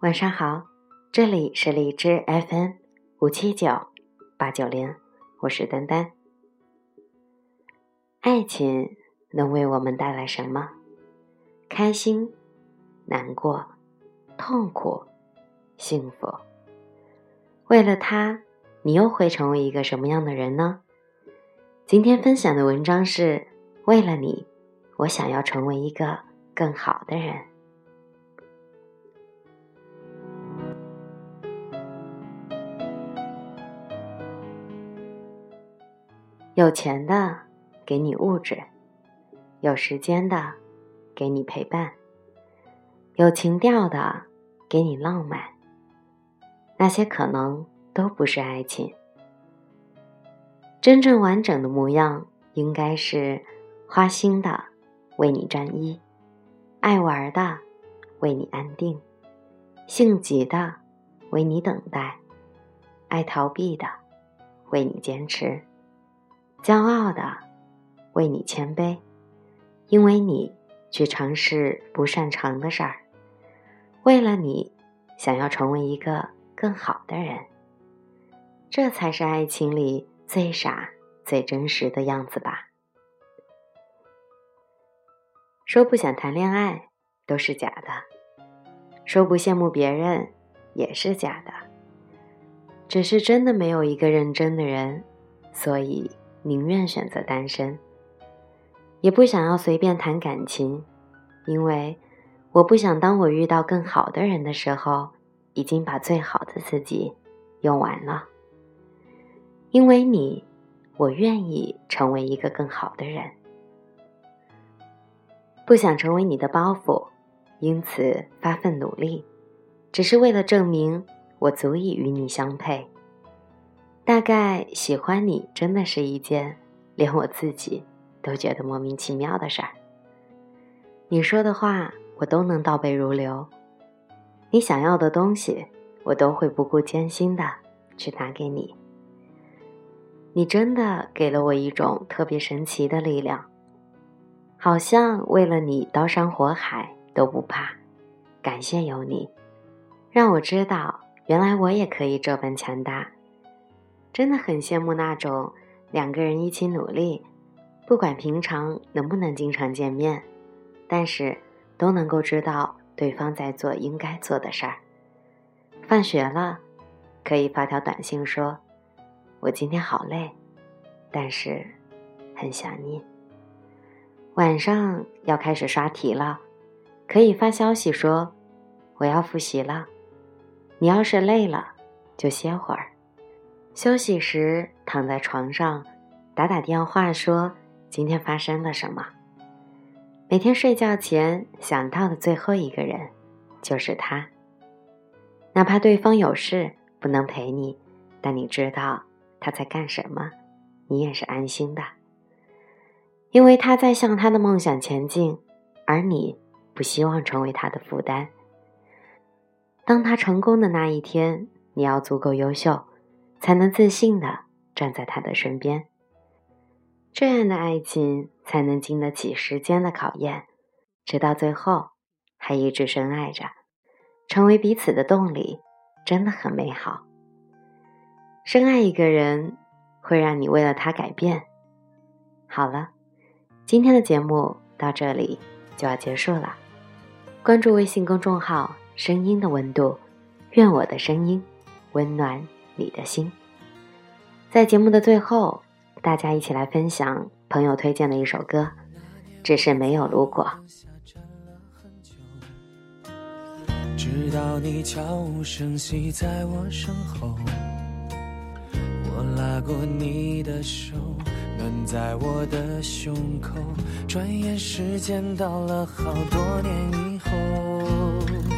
晚上好，这里是荔枝 FM 五七九八九零，我是丹丹。爱情能为我们带来什么？开心、难过、痛苦、幸福。为了他，你又会成为一个什么样的人呢？今天分享的文章是为了你，我想要成为一个更好的人。有钱的给你物质，有时间的给你陪伴，有情调的给你浪漫。那些可能都不是爱情。真正完整的模样，应该是花心的为你专一，爱玩的为你安定，性急的为你等待，爱逃避的为你坚持。骄傲的为你谦卑，因为你去尝试不擅长的事儿，为了你想要成为一个更好的人，这才是爱情里最傻、最真实的样子吧。说不想谈恋爱都是假的，说不羡慕别人也是假的，只是真的没有一个认真的人，所以。宁愿选择单身，也不想要随便谈感情，因为我不想当我遇到更好的人的时候，已经把最好的自己用完了。因为你，我愿意成为一个更好的人，不想成为你的包袱，因此发奋努力，只是为了证明我足以与你相配。大概喜欢你真的是一件连我自己都觉得莫名其妙的事儿。你说的话我都能倒背如流，你想要的东西我都会不顾艰辛的去拿给你。你真的给了我一种特别神奇的力量，好像为了你刀山火海都不怕。感谢有你，让我知道原来我也可以这般强大。真的很羡慕那种两个人一起努力，不管平常能不能经常见面，但是都能够知道对方在做应该做的事儿。放学了，可以发条短信说：“我今天好累，但是很想你。”晚上要开始刷题了，可以发消息说：“我要复习了。”你要是累了，就歇会儿。休息时躺在床上，打打电话说今天发生了什么。每天睡觉前想到的最后一个人，就是他。哪怕对方有事不能陪你，但你知道他在干什么，你也是安心的。因为他在向他的梦想前进，而你不希望成为他的负担。当他成功的那一天，你要足够优秀。才能自信的站在他的身边，这样的爱情才能经得起时间的考验，直到最后还一直深爱着，成为彼此的动力，真的很美好。深爱一个人会让你为了他改变。好了，今天的节目到这里就要结束了。关注微信公众号“声音的温度”，愿我的声音温暖。你的心，在节目的最后，大家一起来分享朋友推荐的一首歌，只是没有如果。直到你悄无声息在我身后，我拉过你的手，暖在我的胸口。转眼时间到了好多年以后。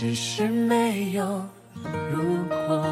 只是没有如果。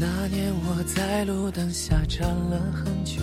那年我在路灯下站了很久，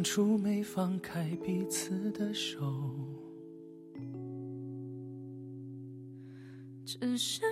当初没放开彼此的手。只是